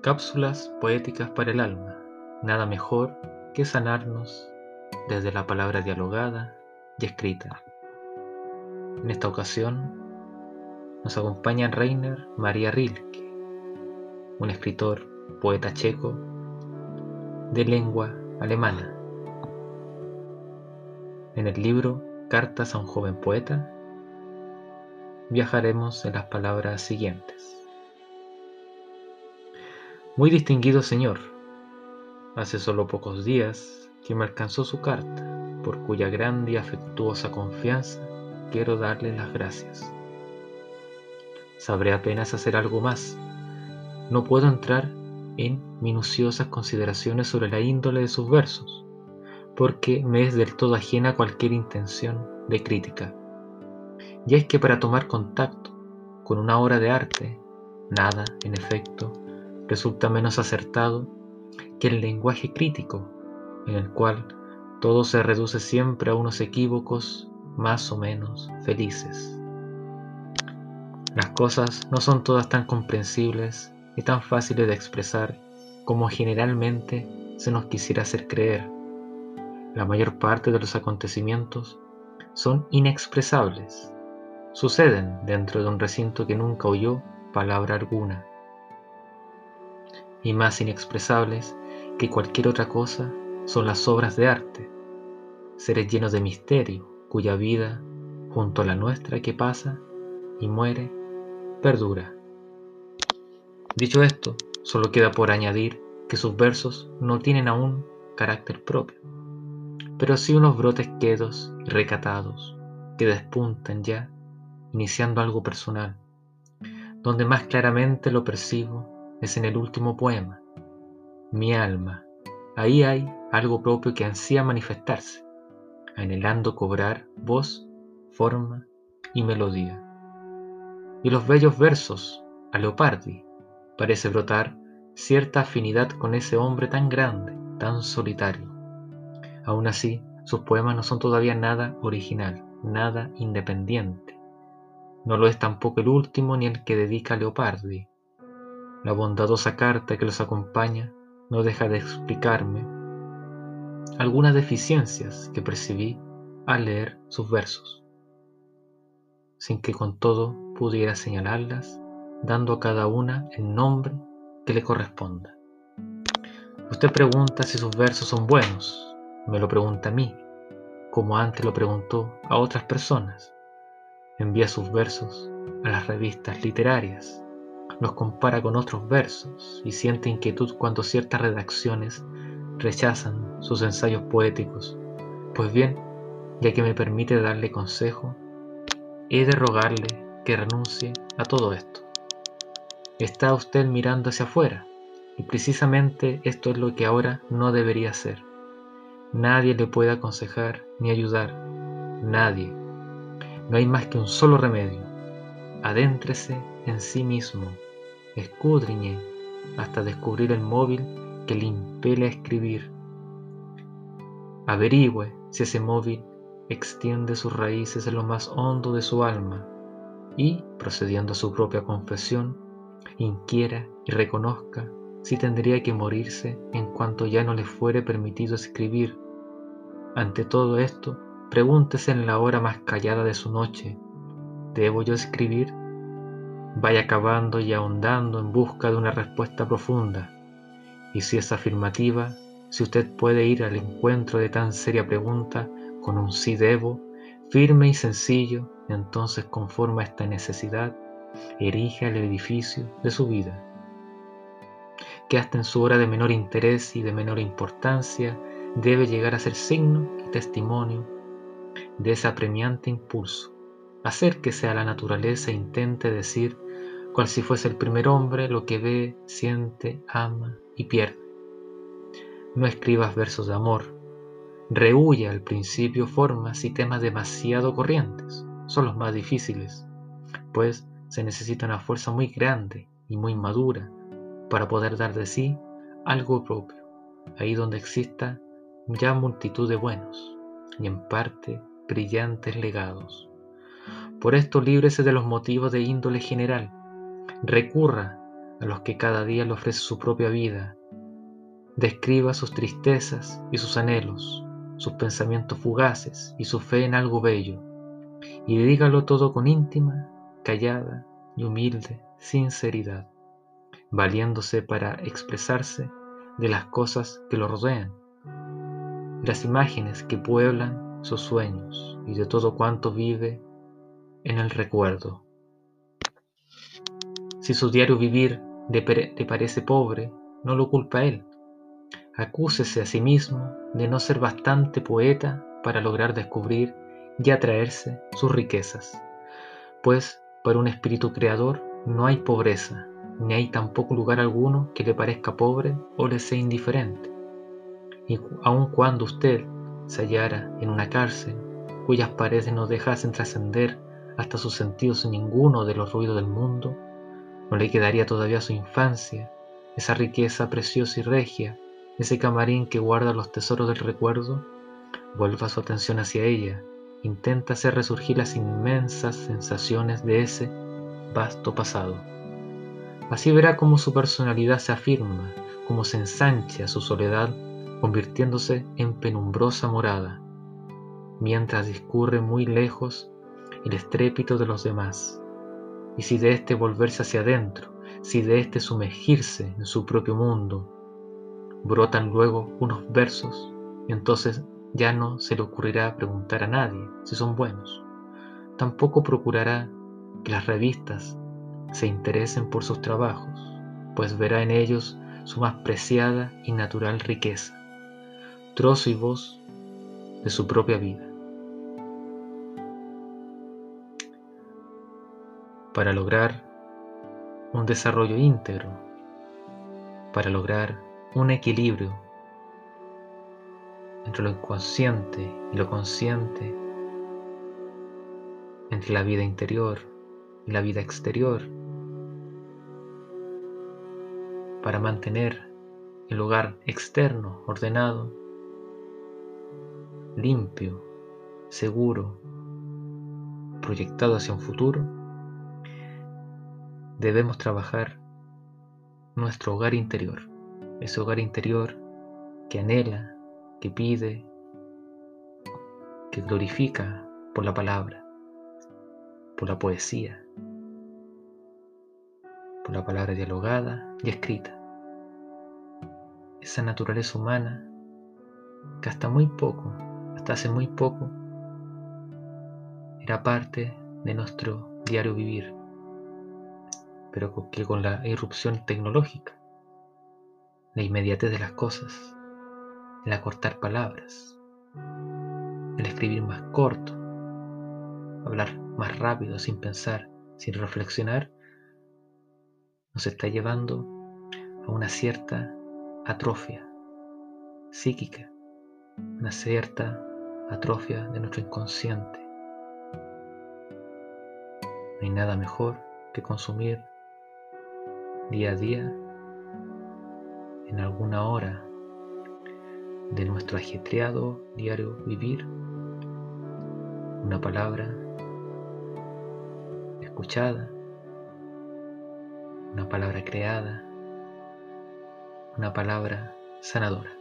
Cápsulas poéticas para el alma. Nada mejor que sanarnos desde la palabra dialogada y escrita. En esta ocasión nos acompaña Rainer María Rilke, un escritor, poeta checo de lengua alemana. En el libro Cartas a un joven poeta viajaremos en las palabras siguientes. Muy distinguido señor, hace solo pocos días que me alcanzó su carta, por cuya grande y afectuosa confianza quiero darle las gracias. Sabré apenas hacer algo más. No puedo entrar en minuciosas consideraciones sobre la índole de sus versos, porque me es del todo ajena cualquier intención de crítica. Y es que para tomar contacto con una obra de arte, nada, en efecto, resulta menos acertado que el lenguaje crítico, en el cual todo se reduce siempre a unos equívocos más o menos felices. Las cosas no son todas tan comprensibles y tan fáciles de expresar como generalmente se nos quisiera hacer creer. La mayor parte de los acontecimientos son inexpresables suceden dentro de un recinto que nunca oyó palabra alguna, y más inexpresables que cualquier otra cosa son las obras de arte, seres llenos de misterio, cuya vida, junto a la nuestra que pasa y muere, perdura. Dicho esto, solo queda por añadir que sus versos no tienen aún carácter propio, pero sí unos brotes quedos y recatados que despuntan ya iniciando algo personal. Donde más claramente lo percibo es en el último poema, Mi alma. Ahí hay algo propio que ansía manifestarse, anhelando cobrar voz, forma y melodía. Y los bellos versos, a Leopardi, parece brotar cierta afinidad con ese hombre tan grande, tan solitario. Aún así, sus poemas no son todavía nada original, nada independiente no lo es tampoco el último ni el que dedica a Leopardi. La bondadosa carta que los acompaña no deja de explicarme algunas deficiencias que percibí al leer sus versos, sin que con todo pudiera señalarlas, dando a cada una el nombre que le corresponda. Usted pregunta si sus versos son buenos, me lo pregunta a mí, como antes lo preguntó a otras personas envía sus versos a las revistas literarias, los compara con otros versos y siente inquietud cuando ciertas redacciones rechazan sus ensayos poéticos. Pues bien, ya que me permite darle consejo, he de rogarle que renuncie a todo esto. Está usted mirando hacia afuera, y precisamente esto es lo que ahora no debería hacer. Nadie le puede aconsejar ni ayudar, nadie, no hay más que un solo remedio. Adéntrese en sí mismo, escudriñe hasta descubrir el móvil que le impele a escribir. Averigüe si ese móvil extiende sus raíces en lo más hondo de su alma y, procediendo a su propia confesión, inquiera y reconozca si tendría que morirse en cuanto ya no le fuere permitido escribir. Ante todo esto, Pregúntese en la hora más callada de su noche, ¿debo yo escribir? Vaya cavando y ahondando en busca de una respuesta profunda. Y si es afirmativa, si usted puede ir al encuentro de tan seria pregunta con un sí debo, firme y sencillo, entonces conforma esta necesidad, erige el edificio de su vida. Que hasta en su hora de menor interés y de menor importancia debe llegar a ser signo y testimonio de ese apremiante impulso. Acérquese a la naturaleza e intente decir, cual si fuese el primer hombre, lo que ve, siente, ama y pierde. No escribas versos de amor. Rehuye al principio formas y temas demasiado corrientes. Son los más difíciles, pues se necesita una fuerza muy grande y muy madura para poder dar de sí algo propio, ahí donde exista ya multitud de buenos, y en parte brillantes legados. Por esto líbrese de los motivos de índole general. Recurra a los que cada día le ofrece su propia vida. Describa sus tristezas y sus anhelos, sus pensamientos fugaces y su fe en algo bello, y dígalo todo con íntima, callada y humilde sinceridad, valiéndose para expresarse de las cosas que lo rodean, las imágenes que pueblan sus sueños y de todo cuanto vive en el recuerdo. Si su diario vivir le parece pobre, no lo culpa él. Acúsese a sí mismo de no ser bastante poeta para lograr descubrir y atraerse sus riquezas, pues para un espíritu creador no hay pobreza, ni hay tampoco lugar alguno que le parezca pobre o le sea indiferente. Y aun cuando usted se hallara en una cárcel cuyas paredes no dejasen trascender hasta sus sentidos ninguno de los ruidos del mundo, no le quedaría todavía su infancia, esa riqueza preciosa y regia, ese camarín que guarda los tesoros del recuerdo. Vuelva su atención hacia ella, intenta hacer resurgir las inmensas sensaciones de ese vasto pasado. Así verá cómo su personalidad se afirma, cómo se ensancha su soledad, convirtiéndose en penumbrosa morada, mientras discurre muy lejos el estrépito de los demás y si de éste volverse hacia adentro, si de éste sumergirse en su propio mundo, brotan luego unos versos, entonces ya no se le ocurrirá preguntar a nadie si son buenos. Tampoco procurará que las revistas se interesen por sus trabajos, pues verá en ellos su más preciada y natural riqueza, trozo y voz de su propia vida. Para lograr un desarrollo íntegro, para lograr un equilibrio entre lo inconsciente y lo consciente, entre la vida interior y la vida exterior, para mantener el hogar externo ordenado, limpio, seguro, proyectado hacia un futuro, debemos trabajar nuestro hogar interior, ese hogar interior que anhela, que pide, que glorifica por la palabra, por la poesía, por la palabra dialogada y escrita. Esa naturaleza humana que hasta muy poco, hasta hace muy poco, era parte de nuestro diario vivir pero que con la irrupción tecnológica, la inmediatez de las cosas, el acortar palabras, el escribir más corto, hablar más rápido, sin pensar, sin reflexionar, nos está llevando a una cierta atrofia psíquica, una cierta atrofia de nuestro inconsciente. No hay nada mejor que consumir día a día, en alguna hora de nuestro ajetreado diario vivir, una palabra escuchada, una palabra creada, una palabra sanadora.